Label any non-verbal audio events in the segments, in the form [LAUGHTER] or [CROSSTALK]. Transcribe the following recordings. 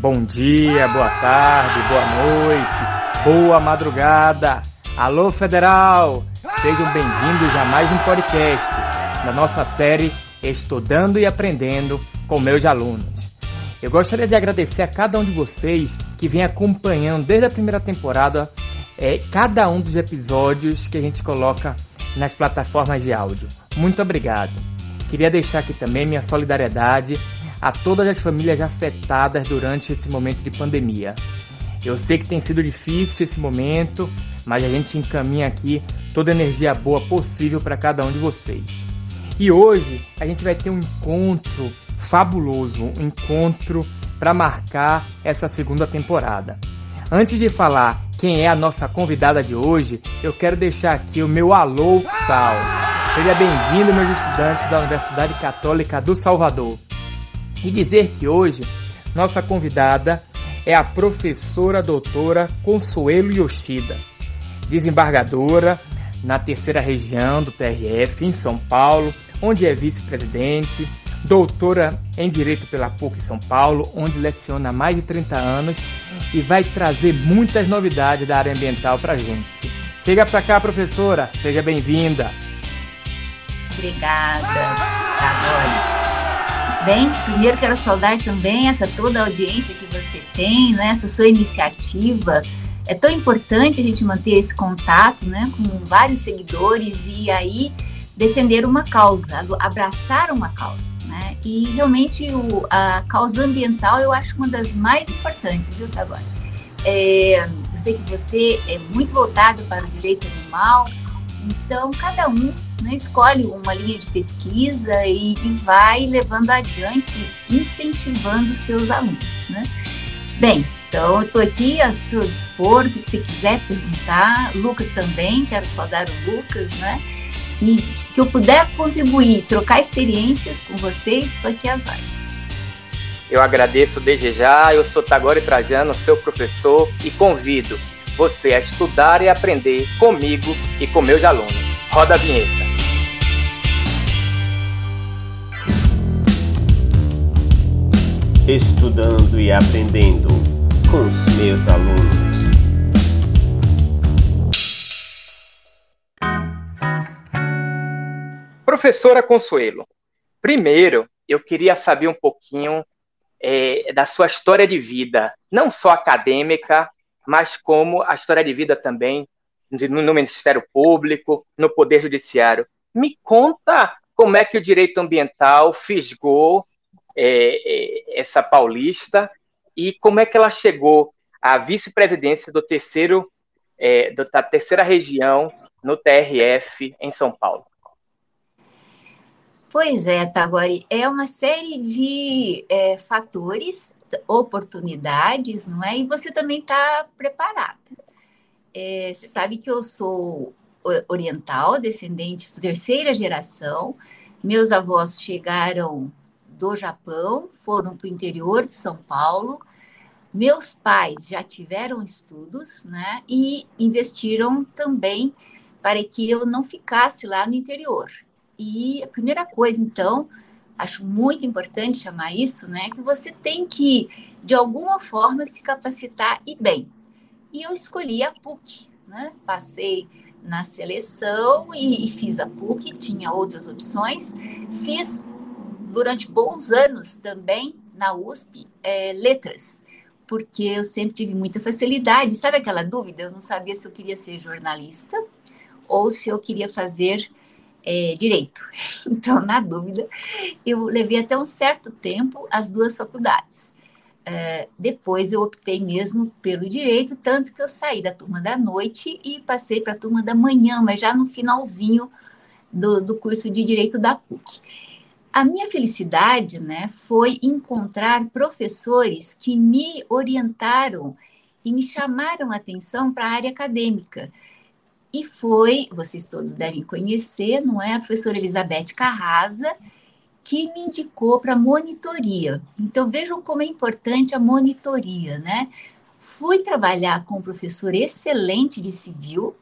Bom dia, boa tarde, boa noite, boa madrugada. Alô, Federal! Sejam bem-vindos a mais um podcast da nossa série Estudando e Aprendendo com meus alunos. Eu gostaria de agradecer a cada um de vocês que vem acompanhando desde a primeira temporada é, cada um dos episódios que a gente coloca nas plataformas de áudio. Muito obrigado. Queria deixar aqui também minha solidariedade a todas as famílias afetadas durante esse momento de pandemia. Eu sei que tem sido difícil esse momento, mas a gente encaminha aqui toda a energia boa possível para cada um de vocês. E hoje a gente vai ter um encontro fabuloso, um encontro para marcar essa segunda temporada. Antes de falar quem é a nossa convidada de hoje, eu quero deixar aqui o meu alô Sal. Seja bem-vindo, meus estudantes da Universidade Católica do Salvador. E dizer que hoje nossa convidada é a professora doutora Consuelo Yoshida, desembargadora na terceira região do TRF, em São Paulo, onde é vice-presidente, doutora em Direito pela PUC São Paulo, onde leciona há mais de 30 anos e vai trazer muitas novidades da área ambiental para a gente. Chega para cá, professora, seja bem-vinda. Obrigada, Agora. Bem, primeiro quero saudar também essa toda a audiência que você tem, né, essa sua iniciativa. É tão importante a gente manter esse contato, né, com vários seguidores e aí defender uma causa, abraçar uma causa, né? E realmente o, a causa ambiental eu acho uma das mais importantes, viu, Tagore? É, eu sei que você é muito voltado para o direito animal, então cada um né, escolhe uma linha de pesquisa e, e vai levando adiante, incentivando seus alunos, né? Bem, então eu estou aqui a seu dispor, o que você quiser perguntar. Lucas também, quero saudar o Lucas, né? e que eu puder contribuir, trocar experiências com vocês, estou aqui às ordens. Eu agradeço desde já, eu sou Tagore Trajano, seu professor, e convido você a estudar e aprender comigo e com meus alunos. Roda a vinheta. Estudando e aprendendo com os meus alunos. Professora Consuelo, primeiro eu queria saber um pouquinho é, da sua história de vida, não só acadêmica, mas como a história de vida também no Ministério Público, no Poder Judiciário. Me conta como é que o direito ambiental fisgou é, é, essa paulista e como é que ela chegou à vice-presidência do terceiro é, da terceira região no TRF em São Paulo. Pois é, Tagore, é uma série de é, fatores, oportunidades, não é? E você também está preparada. É, você sabe que eu sou oriental, descendente de terceira geração. Meus avós chegaram do Japão, foram para o interior de São Paulo. Meus pais já tiveram estudos, né? E investiram também para que eu não ficasse lá no interior. E a primeira coisa, então, acho muito importante chamar isso, né? Que você tem que, de alguma forma, se capacitar e bem. E eu escolhi a PUC, né? Passei na seleção e, fiz a PUC, tinha outras opções. Fiz durante bons anos também na USP é, letras, porque eu sempre tive muita facilidade. Sabe aquela dúvida? Eu não sabia se eu queria ser jornalista ou se eu queria fazer é, direito. [LAUGHS] Então, na dúvida, eu levei até um certo tempo as duas faculdades. É, depois eu optei mesmo pelo direito, tanto que eu saí da turma da noite e passei para a turma da manhã, mas já no finalzinho do, do curso de direito da PUC. A minha felicidade né, foi encontrar professores que me orientaram e me chamaram a atenção para a área acadêmica. E foi, vocês todos devem conhecer, não é? A professora Elizabeth Carrasa, que me indicou para monitoria. Então vejam como é importante a monitoria, né? Fui trabalhar com um professor excelente de civil,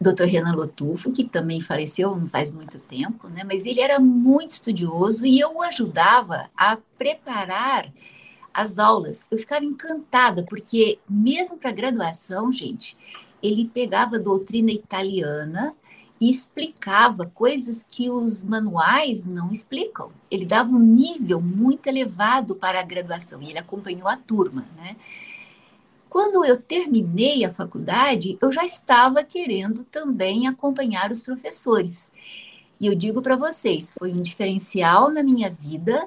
Dr. Renan Lotufo, que também faleceu não faz muito tempo, né? Mas ele era muito estudioso e eu o ajudava a preparar as aulas. Eu ficava encantada, porque mesmo para graduação, gente, ele pegava doutrina italiana e explicava coisas que os manuais não explicam. Ele dava um nível muito elevado para a graduação e ele acompanhou a turma, né? Quando eu terminei a faculdade, eu já estava querendo também acompanhar os professores. E eu digo para vocês, foi um diferencial na minha vida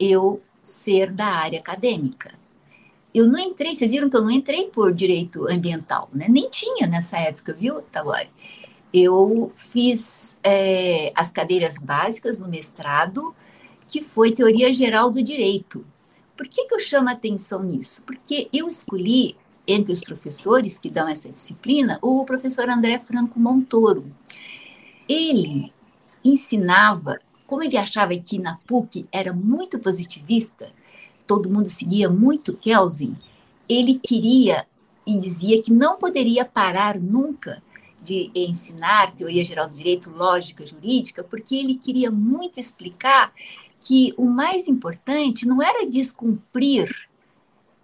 eu ser da área acadêmica. Eu não entrei, vocês viram que eu não entrei por direito ambiental, né? Nem tinha nessa época, viu, Tagore? eu fiz é, as cadeiras básicas no mestrado, que foi Teoria Geral do Direito. Por que, que eu chamo a atenção nisso? Porque eu escolhi, entre os professores que dão essa disciplina, o professor André Franco Montoro. Ele ensinava, como ele achava que na PUC era muito positivista, todo mundo seguia muito Kelsen, ele queria e dizia que não poderia parar nunca de ensinar teoria geral do direito, lógica jurídica, porque ele queria muito explicar que o mais importante não era descumprir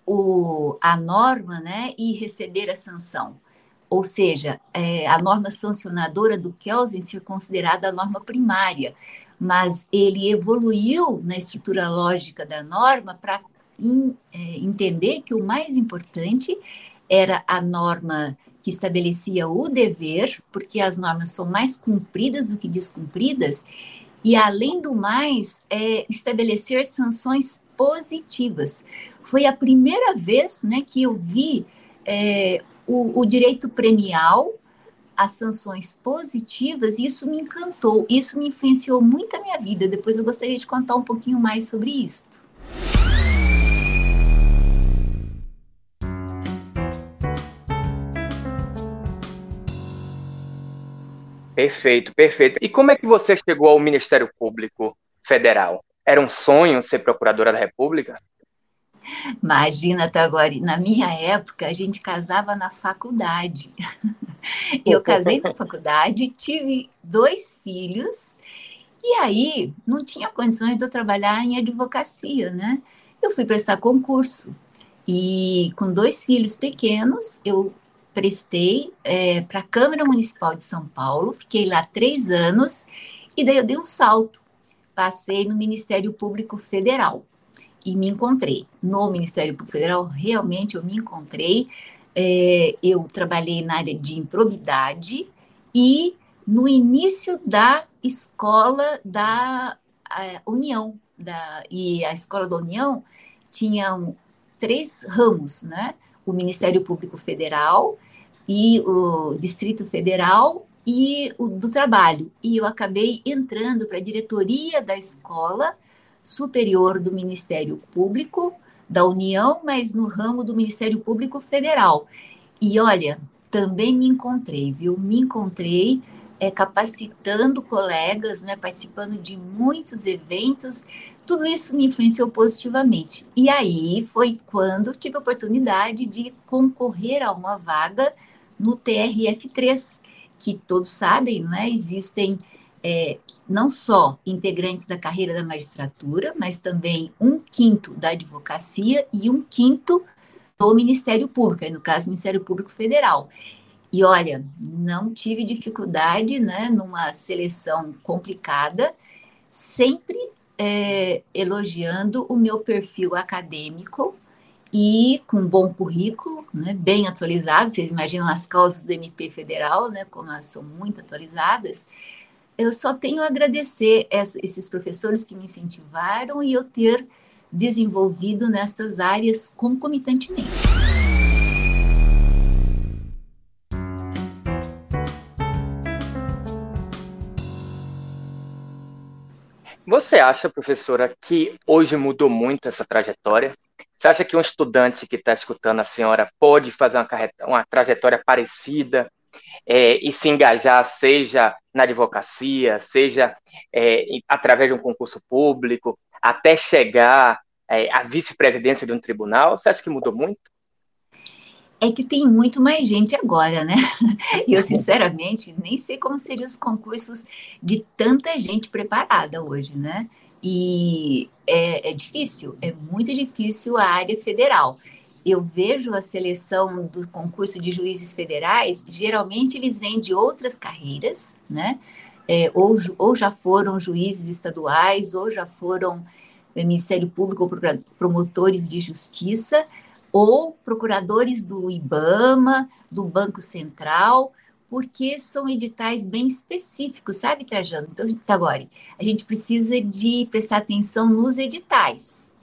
o, a norma né, e receber a sanção. Ou seja, é, a norma sancionadora do Kelsen ser considerada a norma primária, mas ele evoluiu na estrutura lógica da norma para é, entender que o mais importante era a norma que estabelecia o dever, porque as normas são mais cumpridas do que descumpridas, e além do mais, é, estabelecer sanções positivas. Foi a primeira vez né, que eu vi é, o, o direito premial as sanções positivas, e isso me encantou, isso me influenciou muito a minha vida. Depois eu gostaria de contar um pouquinho mais sobre isso. Perfeito, perfeito. E como é que você chegou ao Ministério Público Federal? Era um sonho ser procuradora da República? Imagina, Tagore, na minha época a gente casava na faculdade. [LAUGHS] Eu casei na faculdade, tive dois filhos, e aí não tinha condições de eu trabalhar em advocacia, né? Eu fui prestar concurso. E com dois filhos pequenos, eu prestei é, para a Câmara Municipal de São Paulo, fiquei lá três anos, e daí eu dei um salto. Passei no Ministério Público Federal e me encontrei. No Ministério Público Federal, realmente eu me encontrei. É, eu trabalhei na área de improbidade e no início da escola da União. Da, e a escola da União tinha três ramos, né? o Ministério Público Federal e o Distrito Federal e o do Trabalho. E eu acabei entrando para a diretoria da Escola Superior do Ministério Público da União, mas no ramo do Ministério Público Federal. E olha, também me encontrei, viu? Me encontrei é, capacitando colegas, né, participando de muitos eventos tudo isso me influenciou positivamente. E aí foi quando tive a oportunidade de concorrer a uma vaga no TRF3, que todos sabem, não é? Existem é, não só integrantes da carreira da magistratura, mas também um quinto da advocacia e um quinto do Ministério Público, no caso, Ministério Público Federal. E olha, não tive dificuldade, né, numa seleção complicada, sempre é, elogiando o meu perfil acadêmico e com bom currículo, né, bem atualizado. Vocês imaginam as causas do MP Federal, né, como elas são muito atualizadas. Eu só tenho a agradecer esses professores que me incentivaram e eu ter desenvolvido nestas áreas concomitantemente. Você acha, professora, que hoje mudou muito essa trajetória? Você acha que um estudante que está escutando a senhora pode fazer uma, uma trajetória parecida é, e se engajar, seja na advocacia, seja é, através de um concurso público, até chegar é, à vice-presidência de um tribunal? Você acha que mudou muito? é que tem muito mais gente agora, né? [LAUGHS] Eu, sinceramente, nem sei como seriam os concursos de tanta gente preparada hoje, né? E é, é difícil, é muito difícil a área federal eu vejo a seleção do concurso de juízes federais, geralmente eles vêm de outras carreiras, né? É, ou, ou já foram juízes estaduais, ou já foram é, Ministério Público promotores de justiça, ou procuradores do IBAMA, do Banco Central, porque são editais bem específicos, sabe, Trajano? Então, agora, a gente precisa de prestar atenção nos editais.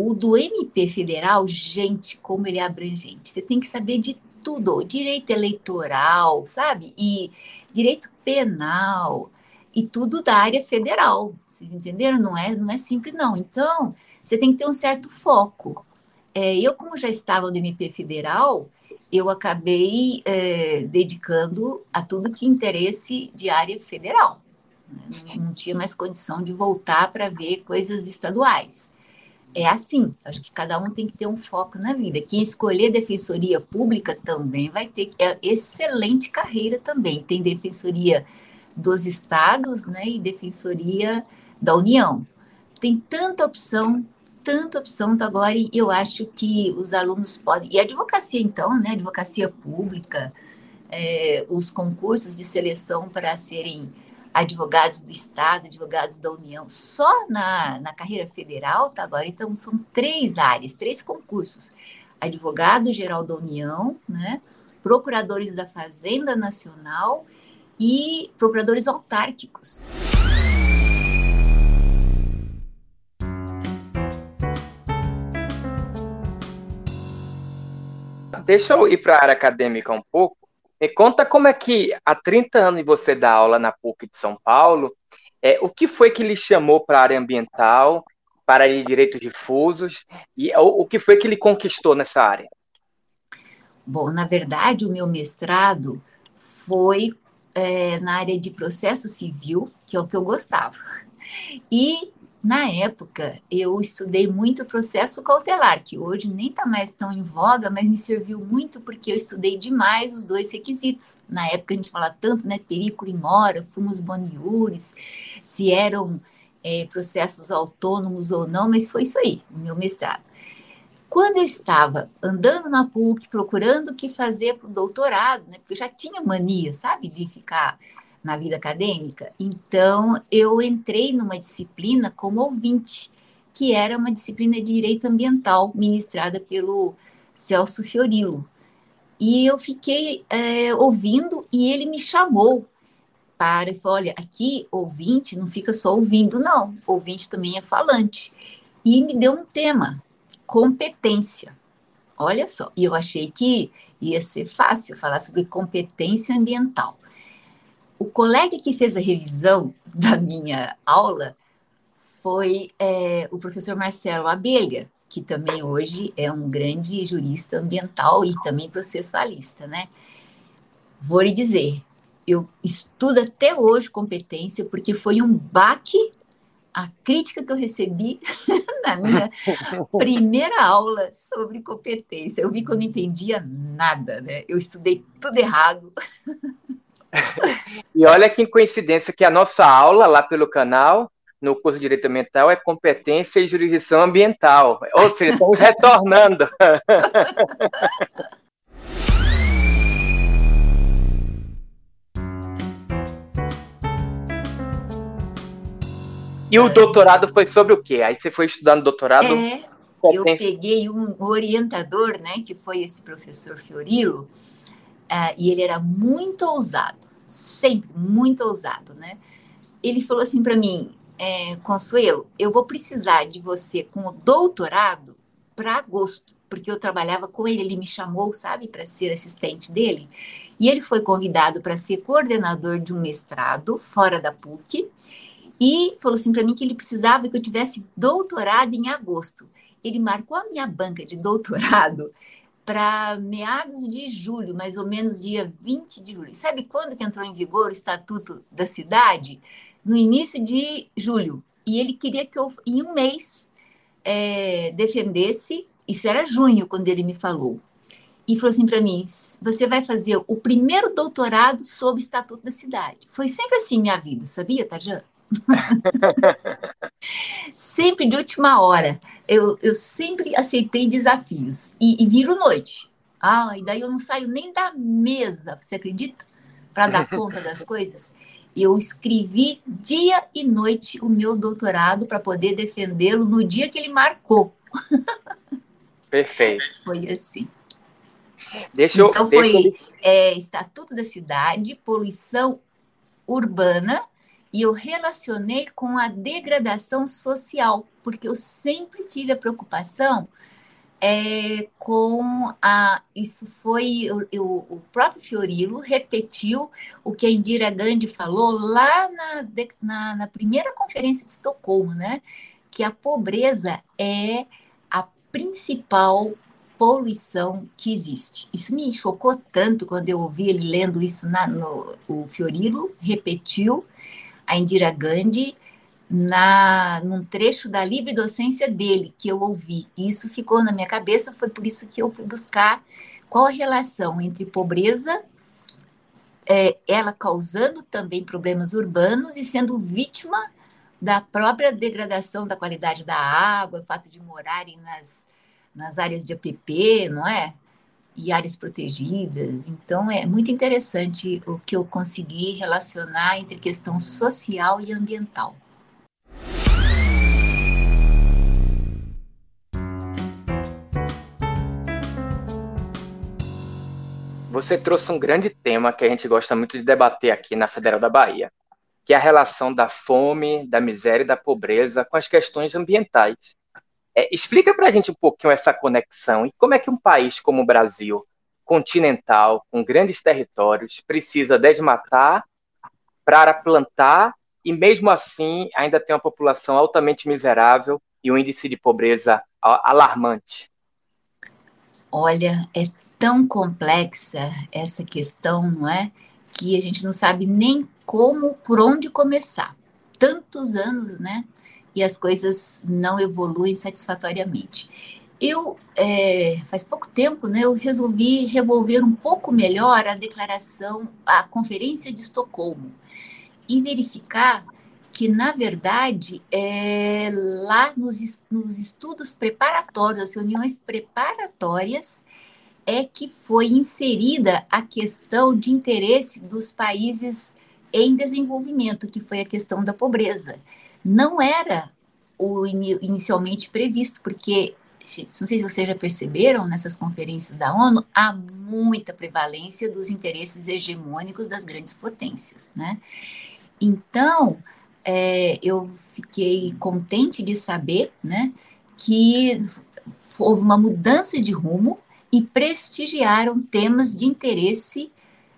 O do MP federal, gente, como ele é abrangente. Você tem que saber de tudo, direito eleitoral, sabe? E direito penal e tudo da área federal. Vocês entenderam? Não é, não é simples não. Então, você tem que ter um certo foco. É, eu, como já estava no MP federal, eu acabei é, dedicando a tudo que interesse de área federal. Né? Não, não tinha mais condição de voltar para ver coisas estaduais. É assim, acho que cada um tem que ter um foco na vida. Quem escolher defensoria pública também vai ter é excelente carreira também. Tem defensoria dos estados, né, e defensoria da União. Tem tanta opção, tanta opção então agora e eu acho que os alunos podem. E advocacia, então, né? Advocacia pública, é, os concursos de seleção para serem advogados do Estado, advogados da União, só na, na carreira federal, tá agora, então são três áreas, três concursos. Advogado geral da União, né? Procuradores da Fazenda Nacional e procuradores autárquicos. deixa eu ir para a área acadêmica um pouco. Me conta como é que há 30 anos você dá aula na PUC de São Paulo. É, o que foi que lhe chamou para a área ambiental, para a direitos difusos, e o, o que foi que lhe conquistou nessa área? Bom, na verdade, o meu mestrado foi é, na área de processo civil, que é o que eu gostava. E na época, eu estudei muito processo cautelar, que hoje nem está mais tão em voga, mas me serviu muito porque eu estudei demais os dois requisitos. Na época a gente fala tanto, né, periculo e mora, fumos boniures, se eram é, processos autônomos ou não, mas foi isso aí, o meu mestrado. Quando eu estava andando na PUC, procurando o que fazer para o doutorado, né, porque eu já tinha mania, sabe, de ficar na vida acadêmica. Então, eu entrei numa disciplina como ouvinte, que era uma disciplina de direito ambiental, ministrada pelo Celso Fiorilo. E eu fiquei é, ouvindo e ele me chamou para e falou: olha, aqui ouvinte não fica só ouvindo, não. Ouvinte também é falante. E me deu um tema: competência. Olha só, e eu achei que ia ser fácil falar sobre competência ambiental o colega que fez a revisão da minha aula foi é, o professor Marcelo Abelha, que também hoje é um grande jurista ambiental e também processualista, né? Vou lhe dizer, eu estudo até hoje competência porque foi um baque a crítica que eu recebi [LAUGHS] na minha [LAUGHS] primeira aula sobre competência. Eu vi que eu não entendia nada, né? Eu estudei tudo errado. [LAUGHS] e olha que coincidência que a nossa aula lá pelo canal, no curso de Direito Ambiental, é competência e jurisdição ambiental. Ou seja, estamos retornando. E o doutorado foi sobre o quê? Aí você foi estudando doutorado? É, eu peguei um orientador, né, que foi esse professor Fiorilo, Uh, e ele era muito ousado, sempre muito ousado, né? Ele falou assim para mim, é, Consuelo, eu vou precisar de você com o doutorado para agosto, porque eu trabalhava com ele, ele me chamou, sabe, para ser assistente dele. E ele foi convidado para ser coordenador de um mestrado fora da PUC e falou assim para mim que ele precisava que eu tivesse doutorado em agosto. Ele marcou a minha banca de doutorado para meados de julho, mais ou menos dia 20 de julho. Sabe quando que entrou em vigor o Estatuto da Cidade? No início de julho. E ele queria que eu, em um mês, é, defendesse, isso era junho, quando ele me falou, e falou assim para mim: você vai fazer o primeiro doutorado sobre o Estatuto da Cidade. Foi sempre assim minha vida, sabia, Tarjan? [LAUGHS] Sempre de última hora. Eu, eu sempre aceitei desafios. E, e viro noite. Ah, e daí eu não saio nem da mesa, você acredita? Para dar [LAUGHS] conta das coisas. Eu escrevi dia e noite o meu doutorado para poder defendê-lo no dia que ele marcou. [LAUGHS] Perfeito. Foi assim. Deixa eu, então deixa foi eu... é, Estatuto da Cidade, poluição urbana, e eu relacionei com a degradação social, porque eu sempre tive a preocupação é, com a. Isso foi. Eu, eu, o próprio Fiorilo repetiu o que a Indira Gandhi falou lá na, na, na primeira conferência de Estocolmo, né? Que a pobreza é a principal poluição que existe. Isso me chocou tanto quando eu ouvi ele lendo isso na, no o Fiorilo, repetiu a Indira Gandhi na num trecho da livre docência dele que eu ouvi. E isso ficou na minha cabeça, foi por isso que eu fui buscar qual a relação entre pobreza, é, ela causando também problemas urbanos e sendo vítima da própria degradação da qualidade da água, o fato de morarem nas nas áreas de APP, não é? E áreas protegidas. Então, é muito interessante o que eu consegui relacionar entre questão social e ambiental. Você trouxe um grande tema que a gente gosta muito de debater aqui na Federal da Bahia, que é a relação da fome, da miséria e da pobreza com as questões ambientais. É, explica para a gente um pouquinho essa conexão e como é que um país como o Brasil, continental, com grandes territórios, precisa desmatar para plantar e mesmo assim ainda tem uma população altamente miserável e um índice de pobreza alarmante. Olha, é tão complexa essa questão, não é? Que a gente não sabe nem como, por onde começar. Tantos anos, né? E as coisas não evoluem satisfatoriamente. Eu, é, faz pouco tempo, né, eu resolvi revolver um pouco melhor a declaração, a Conferência de Estocolmo, e verificar que, na verdade, é, lá nos, nos estudos preparatórios, as reuniões preparatórias, é que foi inserida a questão de interesse dos países em desenvolvimento, que foi a questão da pobreza não era o inicialmente previsto, porque não sei se vocês já perceberam nessas conferências da ONU, há muita prevalência dos interesses hegemônicos das grandes potências, né? Então, é, eu fiquei contente de saber, né, que houve uma mudança de rumo e prestigiaram temas de interesse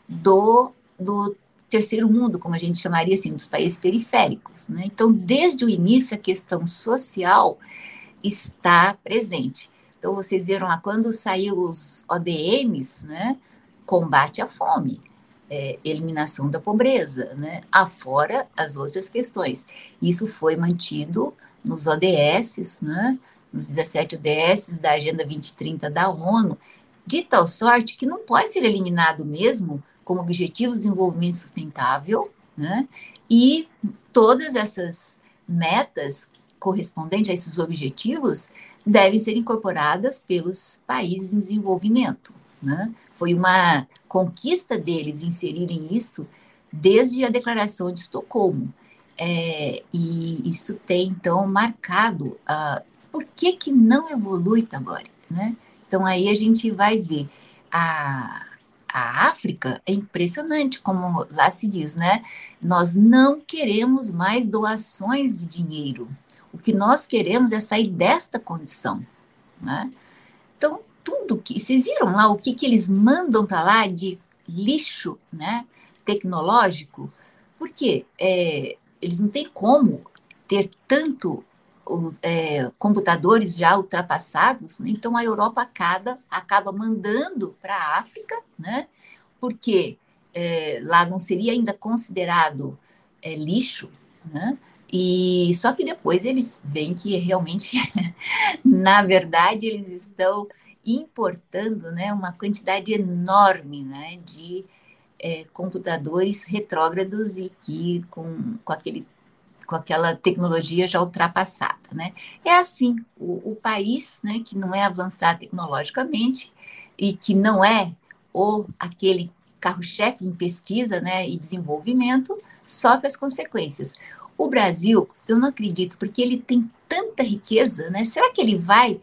do, do terceiro mundo, como a gente chamaria assim, dos países periféricos. Né? Então, desde o início, a questão social está presente. Então, vocês viram lá, quando saiu os ODMs, né, combate à fome, é, eliminação da pobreza, né, afora as outras questões. Isso foi mantido nos ODS, né, nos 17 ODS da Agenda 2030 da ONU, de tal sorte que não pode ser eliminado mesmo como objetivo de desenvolvimento sustentável, né? E todas essas metas correspondentes a esses objetivos devem ser incorporadas pelos países em desenvolvimento. Né? Foi uma conquista deles inserirem isto desde a Declaração de Estocolmo. É, e isto tem, então, marcado uh, por que, que não evolui agora. Né? Então, aí a gente vai ver a, a África é impressionante, como lá se diz, né? Nós não queremos mais doações de dinheiro. O que nós queremos é sair desta condição, né? Então, tudo que. Vocês viram lá o que, que eles mandam para lá de lixo, né? Tecnológico? Porque é, eles não têm como ter tanto é, computadores já ultrapassados, né? então a Europa acaba, acaba mandando para a África, né? porque é, lá não seria ainda considerado é, lixo, né? E só que depois eles veem que realmente, [LAUGHS] na verdade, eles estão importando, né, uma quantidade enorme, né, de é, computadores retrógrados e que com, com aquele com aquela tecnologia já ultrapassada, né? É assim, o, o país, né, que não é avançado tecnologicamente e que não é ou aquele carro-chefe em pesquisa, né, e desenvolvimento, sofre as consequências. O Brasil, eu não acredito, porque ele tem tanta riqueza, né? Será que ele vai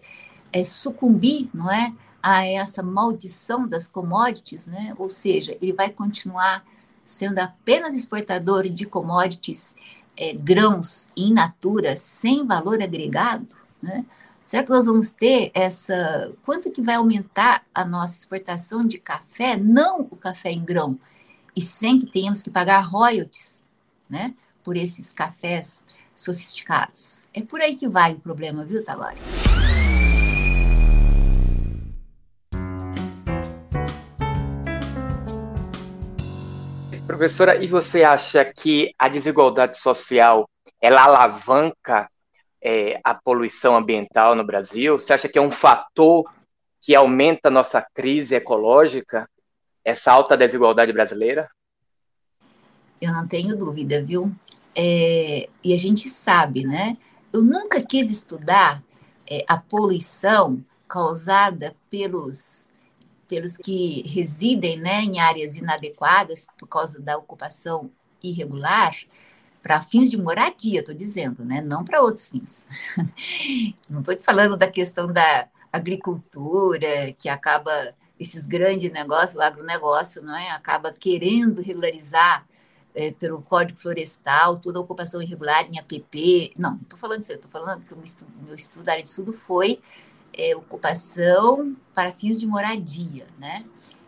é, sucumbir, não é, a essa maldição das commodities, né? Ou seja, ele vai continuar sendo apenas exportador de commodities é, grãos in natura sem valor agregado, né? Será que nós vamos ter essa. Quanto que vai aumentar a nossa exportação de café? Não o café em grão, e sem que tenhamos que pagar royalties, né? Por esses cafés sofisticados. É por aí que vai o problema, viu, Talari? Professora, e você acha que a desigualdade social ela alavanca é, a poluição ambiental no Brasil? Você acha que é um fator que aumenta a nossa crise ecológica, essa alta desigualdade brasileira? Eu não tenho dúvida, viu? É, e a gente sabe, né? Eu nunca quis estudar é, a poluição causada pelos pelos que residem né, em áreas inadequadas por causa da ocupação irregular, para fins de moradia, estou dizendo, né? não para outros fins. [LAUGHS] Não estou falando da questão da agricultura, que acaba, esses grandes negócios, o agronegócio, não é? acaba querendo regularizar é, pelo Código Florestal, toda a ocupação irregular em APP. Não, estou falando disso, estou falando que o meu estudo, meu estudo, área de estudo foi é, ocupação para fins de moradia, né?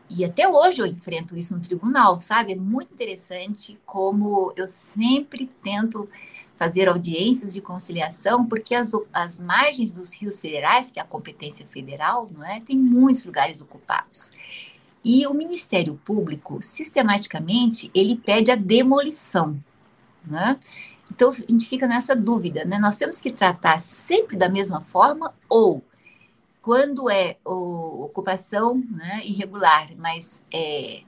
E até hoje eu enfrento isso no tribunal, sabe? É muito interessante como eu sempre tento fazer audiências de conciliação, porque as, as margens dos rios federais, que é a competência federal, não é? Tem muitos lugares ocupados. E o Ministério Público, sistematicamente, ele pede a demolição, né? Então, a gente fica nessa dúvida, né? Nós temos que tratar sempre da mesma forma ou quando é o, ocupação né, irregular, mas é,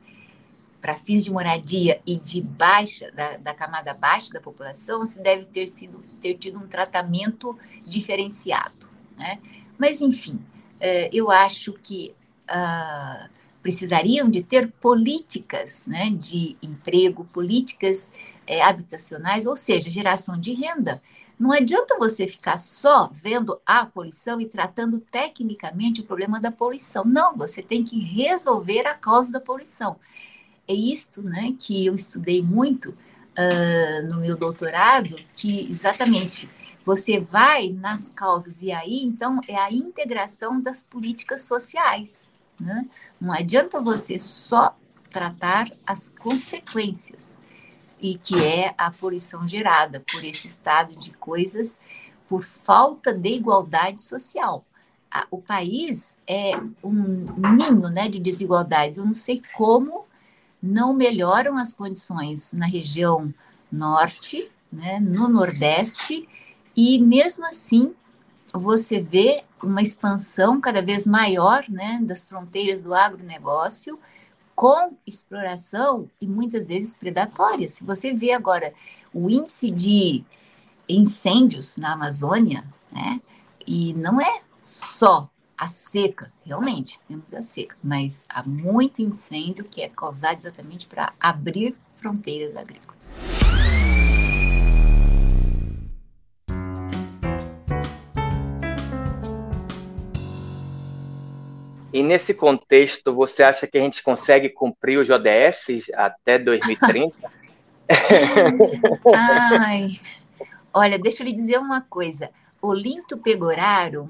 para fins de moradia e de baixa, da, da, camada baixa da população, se deve ter, sido, ter tido um tratamento diferenciado. Né? Mas, enfim, é, eu acho que ah, precisariam de ter políticas né, de emprego, políticas é, habitacionais, ou seja, geração de renda não adianta você ficar só vendo a poluição e tratando tecnicamente o problema da poluição. Não, você tem que resolver a causa da poluição. É isto né, que eu estudei muito uh, no meu doutorado, que exatamente você vai nas causas, e aí então é a integração das políticas sociais. Né? Não adianta você só tratar as consequências e que é a poluição gerada por esse estado de coisas por falta de igualdade social. O país é um ninho né, de desigualdades. Eu não sei como não melhoram as condições na região norte, né, no nordeste, e mesmo assim você vê uma expansão cada vez maior né, das fronteiras do agronegócio, com exploração e muitas vezes predatória. Se você vê agora o índice de incêndios na Amazônia, né, e não é só a seca, realmente, temos a seca, mas há muito incêndio que é causado exatamente para abrir fronteiras agrícolas. E nesse contexto, você acha que a gente consegue cumprir os ODS até 2030? Ai, olha, deixa eu lhe dizer uma coisa. O Linto Pegoraro,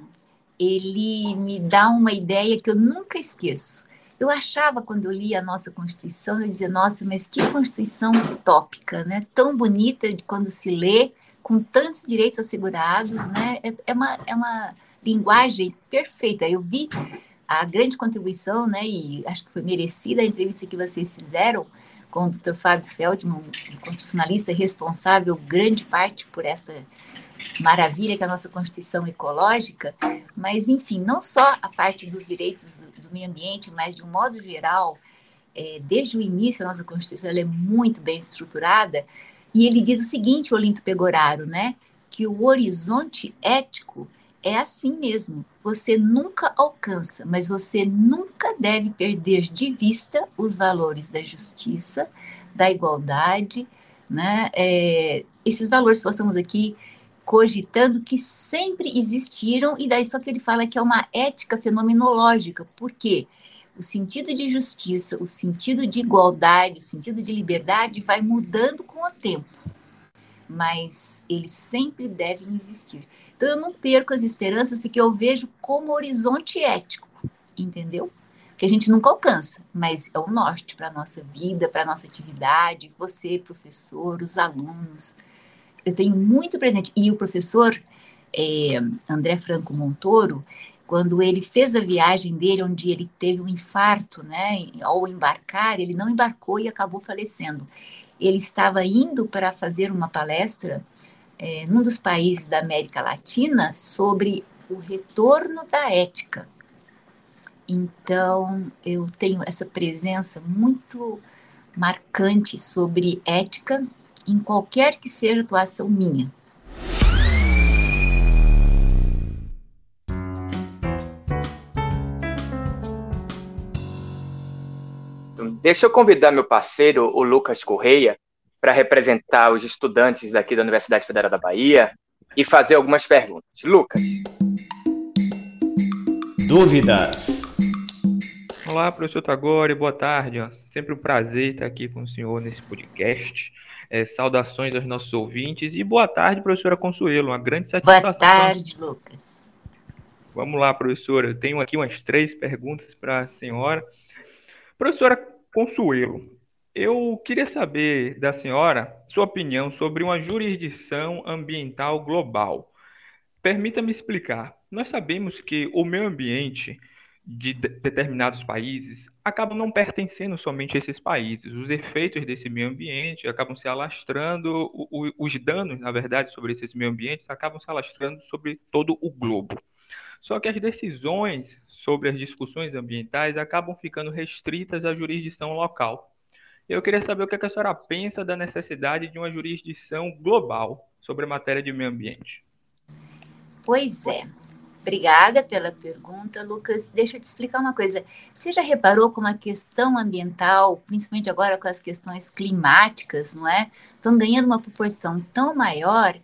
ele me dá uma ideia que eu nunca esqueço. Eu achava, quando eu li a nossa Constituição, eu dizia, nossa, mas que Constituição utópica, né? Tão bonita de quando se lê, com tantos direitos assegurados, né? É, é uma, é uma linguagem perfeita. Eu vi a grande contribuição, né, e acho que foi merecida a entrevista que vocês fizeram com o Dr. Fábio Feldman, constitucionalista responsável grande parte por esta maravilha que é a nossa Constituição ecológica, mas, enfim, não só a parte dos direitos do, do meio ambiente, mas, de um modo geral, é, desde o início a nossa Constituição é muito bem estruturada, E ele diz o seguinte, Olinto Pegoraro, né? Que o horizonte ético é assim mesmo. Você nunca alcança, mas você nunca deve perder de vista os valores da justiça, da igualdade, né? É, esses valores que nós estamos aqui cogitando que sempre existiram, e daí só que ele fala que é uma ética fenomenológica. Por quê? O sentido de justiça, o sentido de igualdade, o sentido de liberdade vai mudando com o tempo, mas eles sempre devem existir. Então eu não perco as esperanças porque eu vejo como horizonte ético, entendeu? Que a gente nunca alcança, mas é o norte para a nossa vida, para a nossa atividade, você, professor, os alunos, eu tenho muito presente. E o professor é, André Franco Montoro, quando ele fez a viagem dele, onde ele teve um infarto, né? Ao embarcar, ele não embarcou e acabou falecendo. Ele estava indo para fazer uma palestra é, num dos países da América Latina sobre o retorno da ética. Então, eu tenho essa presença muito marcante sobre ética em qualquer que seja a atuação minha. Deixa eu convidar meu parceiro, o Lucas Correia, para representar os estudantes daqui da Universidade Federal da Bahia e fazer algumas perguntas. Lucas. Dúvidas. Olá, professor Tagore, boa tarde. Sempre um prazer estar aqui com o senhor nesse podcast. É, saudações aos nossos ouvintes e boa tarde, professora Consuelo. Uma grande satisfação. Boa tarde, Lucas. Vamos lá, professora. Eu tenho aqui umas três perguntas para a senhora. Professora Consuelo, eu queria saber da senhora sua opinião sobre uma jurisdição ambiental global. Permita-me explicar. Nós sabemos que o meio ambiente de determinados países acabam não pertencendo somente a esses países. Os efeitos desse meio ambiente acabam se alastrando, os danos, na verdade, sobre esses meio ambientes acabam se alastrando sobre todo o globo. Só que as decisões sobre as discussões ambientais acabam ficando restritas à jurisdição local. Eu queria saber o que a senhora pensa da necessidade de uma jurisdição global sobre a matéria de meio ambiente. Pois é. Obrigada pela pergunta, Lucas. Deixa eu te explicar uma coisa. Você já reparou como a questão ambiental, principalmente agora com as questões climáticas, não é? Estão ganhando uma proporção tão maior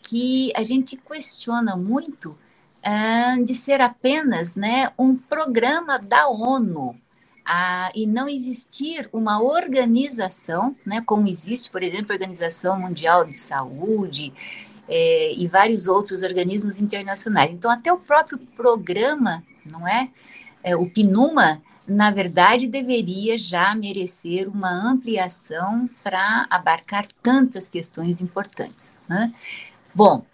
que a gente questiona muito uh, de ser apenas né, um programa da ONU. Uh, e não existir uma organização, né, como existe, por exemplo, a Organização Mundial de Saúde, é, e vários outros organismos internacionais. Então, até o próprio programa, não é? é o PNUMA, na verdade, deveria já merecer uma ampliação para abarcar tantas questões importantes. Né? Bom,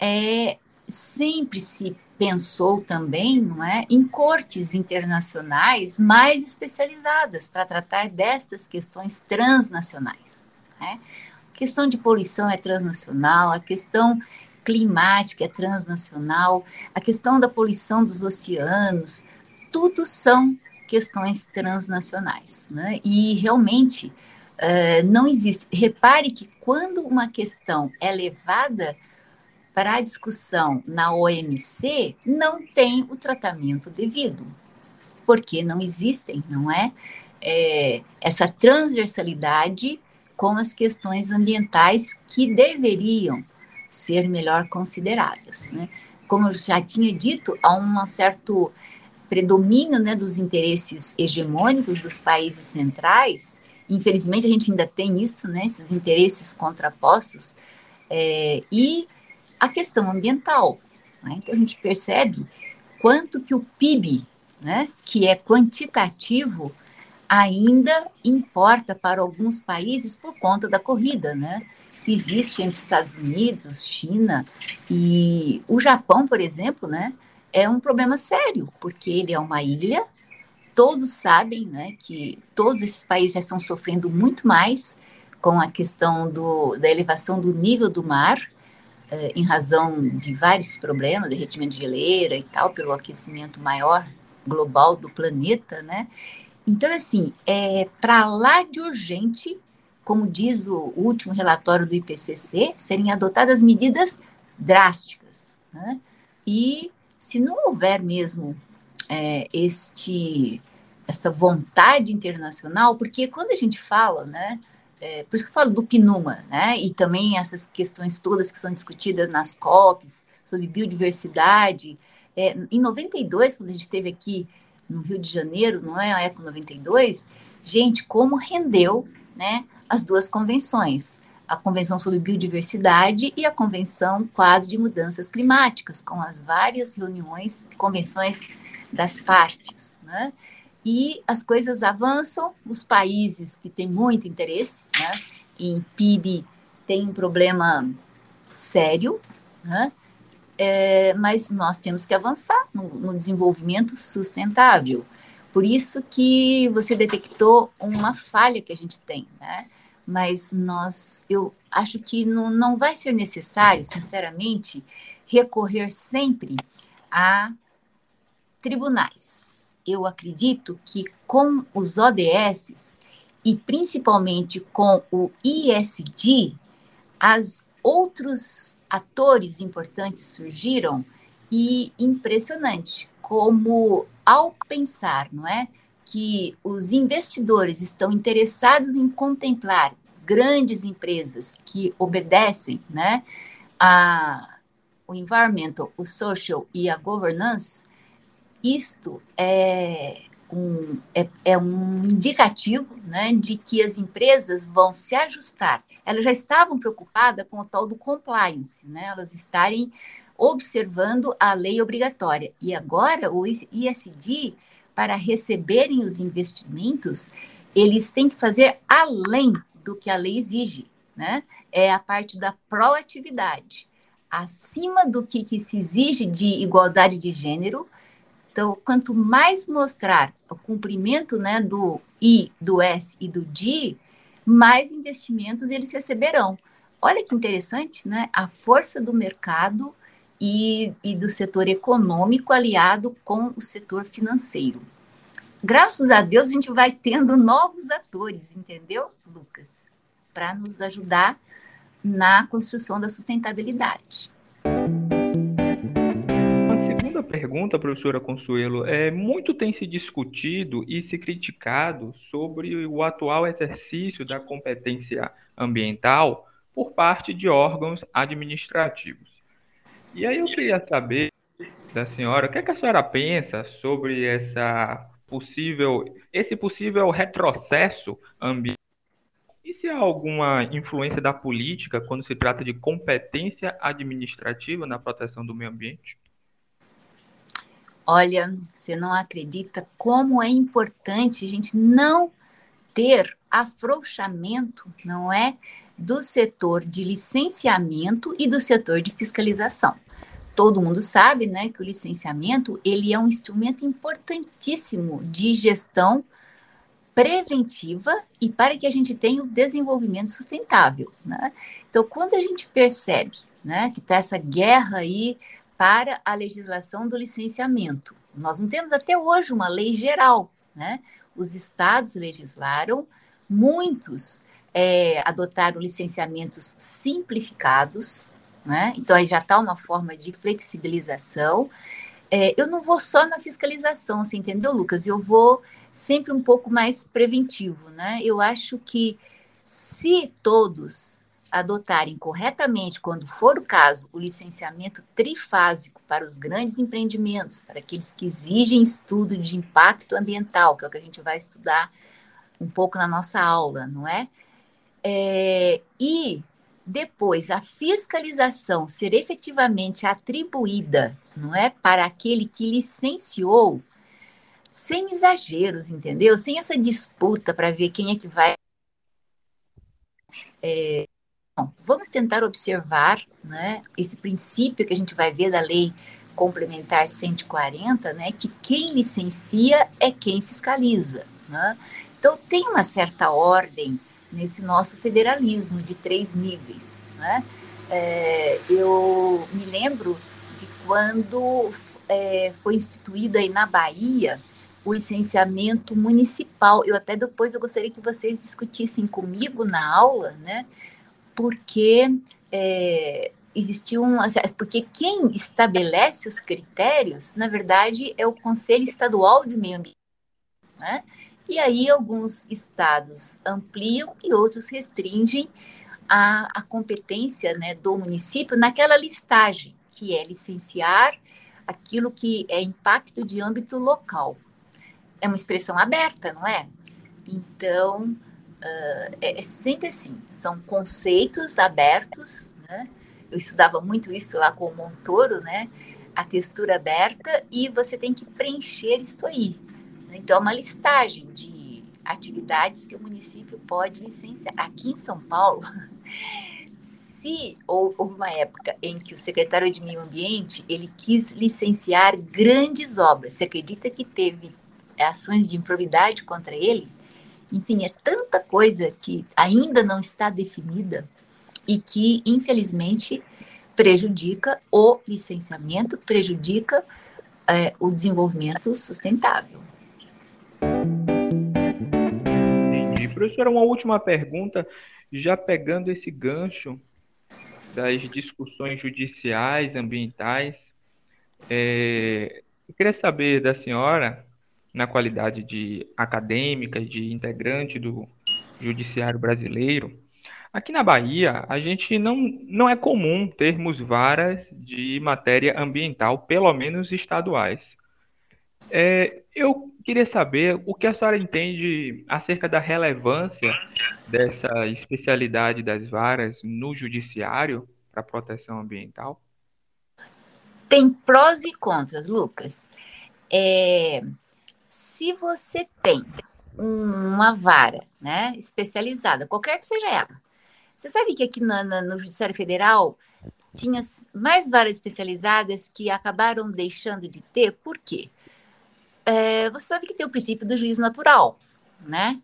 é, sempre se pensou também, não é, em cortes internacionais mais especializadas para tratar destas questões transnacionais. Né? A questão de poluição é transnacional, a questão climática é transnacional, a questão da poluição dos oceanos, tudo são questões transnacionais. Né? E realmente uh, não existe. Repare que quando uma questão é levada para a discussão na OMC, não tem o tratamento devido, porque não existem, não é? é essa transversalidade com as questões ambientais que deveriam ser melhor consideradas. Né? Como eu já tinha dito, há um certo predomínio né, dos interesses hegemônicos dos países centrais. Infelizmente, a gente ainda tem isso, né, esses interesses contrapostos, é, e a questão ambiental. Né? Então, a gente percebe quanto que o PIB, né, que é quantitativo, ainda importa para alguns países por conta da corrida, né? Que existe entre Estados Unidos, China e o Japão, por exemplo, né? É um problema sério, porque ele é uma ilha, todos sabem, né, que todos esses países já estão sofrendo muito mais com a questão do, da elevação do nível do mar, em razão de vários problemas, derretimento de geleira e tal, pelo aquecimento maior global do planeta, né? Então, assim, é para lá de urgente como diz o último relatório do IPCC, serem adotadas medidas drásticas. Né? E se não houver mesmo é, este esta vontade internacional, porque quando a gente fala, né, é, por isso que eu falo do PNUMA, né, e também essas questões todas que são discutidas nas COPs, sobre biodiversidade, é, em 92, quando a gente esteve aqui no Rio de Janeiro, não é? A Eco 92, gente, como rendeu, né, as duas convenções, a Convenção sobre Biodiversidade e a Convenção Quadro de Mudanças Climáticas, com as várias reuniões, convenções das partes, né? E as coisas avançam, os países que têm muito interesse, né, em PIB tem um problema sério, né? É, mas nós temos que avançar no, no desenvolvimento sustentável. Por isso que você detectou uma falha que a gente tem, né? mas nós, eu acho que não, não vai ser necessário, sinceramente, recorrer sempre a tribunais. Eu acredito que com os ODS e principalmente com o ISD, as outros atores importantes surgiram e impressionante como ao pensar, não é? que os investidores estão interessados em contemplar grandes empresas que obedecem né, a, o environmental, o social e a governance, isto é um, é, é um indicativo né, de que as empresas vão se ajustar. Elas já estavam preocupadas com o tal do compliance, né, elas estarem observando a lei obrigatória. E agora o ISD para receberem os investimentos, eles têm que fazer além do que a lei exige, né? É a parte da proatividade, acima do que, que se exige de igualdade de gênero. Então, quanto mais mostrar o cumprimento né, do I, do S e do D, mais investimentos eles receberão. Olha que interessante, né? A força do mercado e, e do setor econômico aliado com o setor financeiro. Graças a Deus, a gente vai tendo novos atores, entendeu, Lucas? Para nos ajudar na construção da sustentabilidade. Pergunta, professora Consuelo, é muito tem se discutido e se criticado sobre o atual exercício da competência ambiental por parte de órgãos administrativos. E aí eu queria saber da senhora, o que, é que a senhora pensa sobre essa possível, esse possível retrocesso ambiental? E se há alguma influência da política quando se trata de competência administrativa na proteção do meio ambiente? Olha, você não acredita como é importante a gente não ter afrouxamento, não é? Do setor de licenciamento e do setor de fiscalização todo mundo sabe, né, que o licenciamento ele é um instrumento importantíssimo de gestão preventiva e para que a gente tenha o desenvolvimento sustentável, né? Então, quando a gente percebe, né, que está essa guerra aí para a legislação do licenciamento, nós não temos até hoje uma lei geral, né? Os estados legislaram, muitos é, adotaram licenciamentos simplificados, né? Então aí já está uma forma de flexibilização. É, eu não vou só na fiscalização, você entendeu, Lucas? Eu vou sempre um pouco mais preventivo, né? Eu acho que se todos adotarem corretamente, quando for o caso, o licenciamento trifásico para os grandes empreendimentos, para aqueles que exigem estudo de impacto ambiental, que é o que a gente vai estudar um pouco na nossa aula, não é? é e depois a fiscalização ser efetivamente atribuída, não é, para aquele que licenciou, sem exageros, entendeu? Sem essa disputa para ver quem é que vai. É, bom, vamos tentar observar né, esse princípio que a gente vai ver da lei complementar 140, né, que quem licencia é quem fiscaliza. Né? Então, tem uma certa ordem nesse nosso federalismo de três níveis. Né? É, eu me lembro de quando é, foi instituída aí na Bahia o licenciamento municipal. Eu até depois eu gostaria que vocês discutissem comigo na aula, né? Porque é, existiu um. Porque quem estabelece os critérios, na verdade, é o Conselho Estadual de Meio Ambiente. Né? E aí alguns estados ampliam e outros restringem a, a competência né, do município naquela listagem, que é licenciar aquilo que é impacto de âmbito local. É uma expressão aberta, não é? Então, uh, é, é, sempre assim, são conceitos abertos, né? Eu estudava muito isso lá com o Montoro, né? A textura aberta e você tem que preencher isso aí. Então, é uma listagem de atividades que o município pode licenciar. Aqui em São Paulo, [LAUGHS] se houve uma época em que o secretário de Meio Ambiente ele quis licenciar grandes obras, você acredita que teve ações de improbidade contra ele? Enfim, é tanta coisa que ainda não está definida e que, infelizmente, prejudica o licenciamento, prejudica é, o desenvolvimento sustentável. Professora, uma última pergunta, já pegando esse gancho das discussões judiciais, ambientais, é, eu queria saber da senhora, na qualidade de acadêmica, de integrante do Judiciário Brasileiro, aqui na Bahia, a gente não, não é comum termos varas de matéria ambiental, pelo menos estaduais. É, eu queria saber o que a senhora entende acerca da relevância dessa especialidade das varas no judiciário para a proteção ambiental. Tem prós e contras, Lucas. É, se você tem uma vara né, especializada, qualquer que seja ela, você sabe que aqui no, no Judiciário Federal tinha mais varas especializadas que acabaram deixando de ter, por quê? é, você sabe que tem o princípio do juízo natural, né?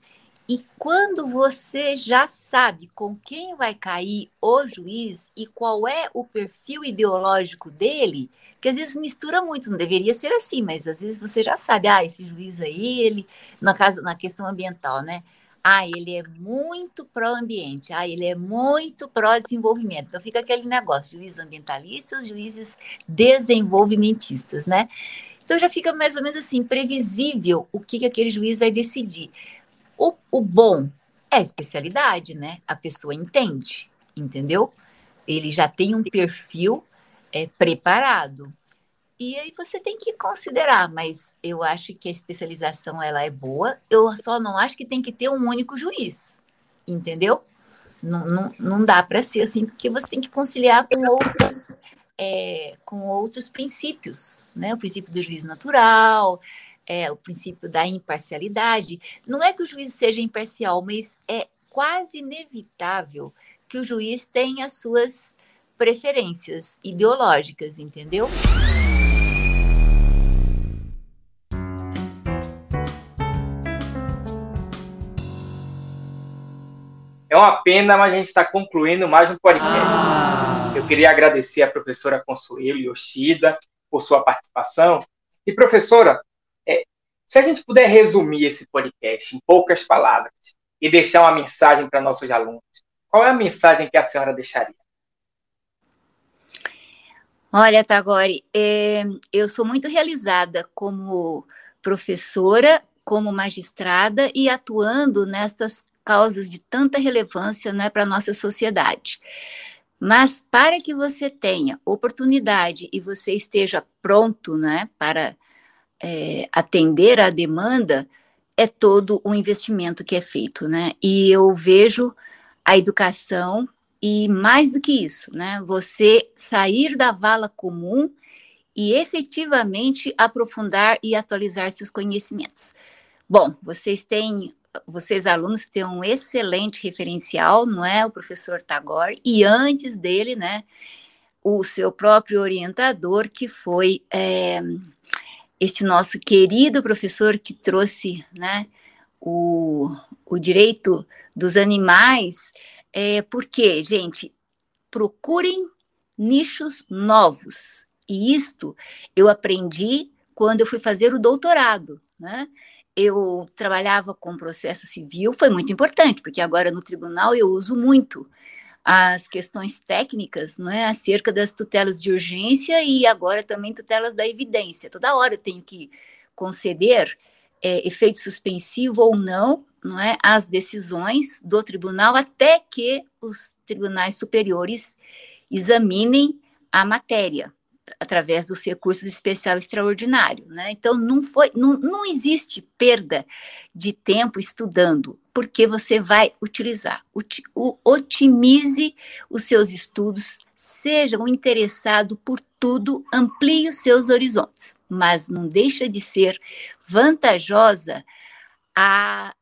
E quando você já sabe com quem vai cair o juiz e qual é o perfil ideológico dele, que às vezes mistura muito, não deveria ser assim, mas às vezes você já sabe, ah, esse juiz aí, ele, na, casa, na questão ambiental, né? Ah, ele é muito pró-ambiente, ah, ele é muito pró-desenvolvimento. Então fica aquele negócio, juízes ambientalistas, juízes desenvolvimentistas, né? Então já fica mais ou menos assim, previsível o que, que aquele juiz vai decidir. O, o bom é a especialidade, né? A pessoa entende, entendeu? Ele já tem um perfil é, preparado. E aí você tem que considerar, mas eu acho que a especialização ela é boa, eu só não acho que tem que ter um único juiz, entendeu? Não, não, não dá para ser assim, porque você tem que conciliar com outros é, com outros princípios, né? O princípio do juízo natural, é, o princípio da imparcialidade. Não é que o juiz seja imparcial, mas é quase inevitável que o juiz tenha as suas preferências ideológicas, entendeu? É uma pena, mas a gente está concluindo mais um podcast. Ah. Eu queria agradecer a professora Consuelo Yoshida por sua participação. E, professora, se a gente puder resumir esse podcast em poucas palavras e deixar uma mensagem para nossos alunos, qual é a mensagem que a senhora deixaria? Olha, Tagore, é, eu sou muito realizada como professora, como magistrada e atuando nestas causas de tanta relevância né, para a nossa sociedade. Mas para que você tenha oportunidade e você esteja pronto né, para é, atender à demanda, é todo o investimento que é feito. Né? E eu vejo a educação e mais do que isso, né, você sair da vala comum e efetivamente aprofundar e atualizar seus conhecimentos. Bom, vocês têm vocês alunos têm um excelente referencial, não é? O professor Tagore, e antes dele, né, o seu próprio orientador, que foi é, este nosso querido professor que trouxe, né, o, o direito dos animais, é, porque, gente, procurem nichos novos. E isto eu aprendi quando eu fui fazer o doutorado, né? Eu trabalhava com processo civil, foi muito importante, porque agora no tribunal eu uso muito as questões técnicas, não é, acerca das tutelas de urgência e agora também tutelas da evidência. Toda hora eu tenho que conceder é, efeito suspensivo ou não, não é, às decisões do tribunal até que os tribunais superiores examinem a matéria através dos recursos especial extraordinário, né? Então não foi, não, não existe perda de tempo estudando, porque você vai utilizar. Otimize os seus estudos, seja um interessado por tudo, amplie os seus horizontes, mas não deixa de ser vantajosa a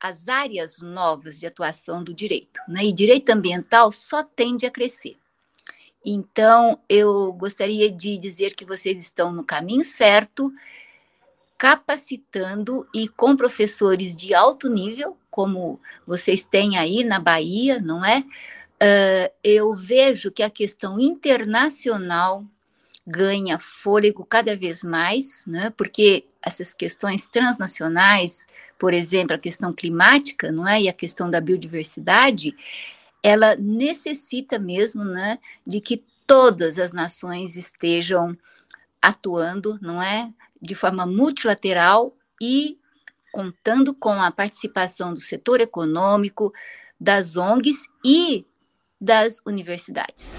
as áreas novas de atuação do direito, né? E direito ambiental só tende a crescer. Então, eu gostaria de dizer que vocês estão no caminho certo, capacitando e com professores de alto nível, como vocês têm aí na Bahia, não é? Uh, eu vejo que a questão internacional ganha fôlego cada vez mais, né? porque essas questões transnacionais, por exemplo, a questão climática, não é, e a questão da biodiversidade, ela necessita mesmo, né, de que todas as nações estejam atuando, não é, de forma multilateral e contando com a participação do setor econômico, das ONGs e das universidades.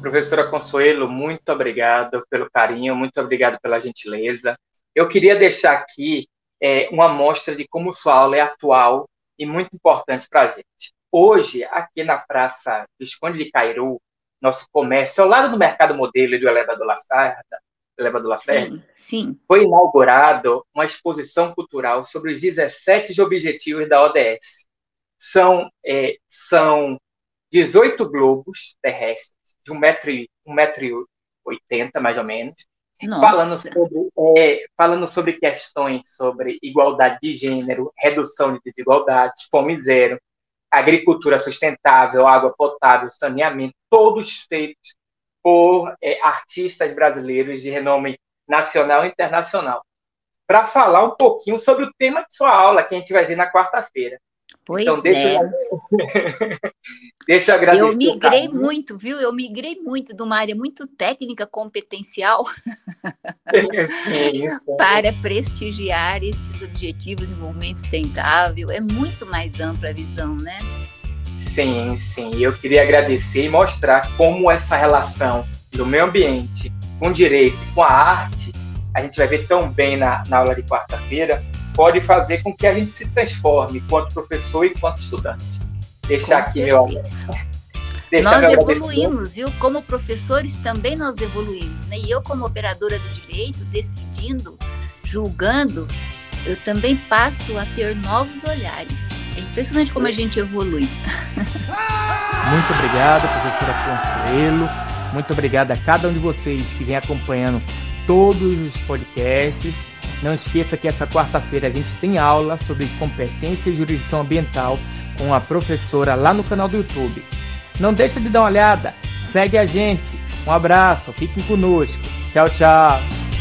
Professora Consuelo, muito obrigado pelo carinho, muito obrigado pela gentileza. Eu queria deixar aqui é, uma amostra de como sua aula é atual e muito importante para a gente. Hoje, aqui na Praça Visconde de Cairu, nosso comércio, ao lado do Mercado Modelo e do Elevador Lacerda, Elevador Lacerda sim, sim. foi inaugurado uma exposição cultural sobre os 17 objetivos da ODS. São, é, são 18 globos terrestres de 1,80m, um metro e 80, mais ou menos, falando sobre, é, falando sobre questões sobre igualdade de gênero, redução de desigualdades, fome zero, agricultura sustentável, água potável, saneamento, todos feitos por é, artistas brasileiros de renome nacional e internacional. Para falar um pouquinho sobre o tema de sua aula, que a gente vai ver na quarta-feira. Pois então, deixa é. Eu... [LAUGHS] deixa eu agradecer. Eu migrei muito, viu? Eu migrei muito de uma área muito técnica, competencial, [LAUGHS] sim, sim. para prestigiar estes objetivos de desenvolvimento sustentável. É muito mais ampla a visão, né? Sim, sim. Eu queria agradecer e mostrar como essa relação do meio ambiente com o direito, com a arte, a gente vai ver tão bem na, na aula de quarta-feira, pode fazer com que a gente se transforme quanto professor e quanto estudante. Deixar aqui meu nós evoluímos, viu? Como professores também nós evoluímos, né? E eu como operadora do direito, decidindo, julgando, eu também passo a ter novos olhares. É impressionante como a gente evolui. [LAUGHS] Muito obrigado, professora Consuelo. Muito obrigado a cada um de vocês que vem acompanhando todos os podcasts. Não esqueça que essa quarta-feira a gente tem aula sobre competência e jurisdição ambiental com a professora lá no canal do YouTube. Não deixa de dar uma olhada, segue a gente. Um abraço, fiquem conosco. Tchau, tchau.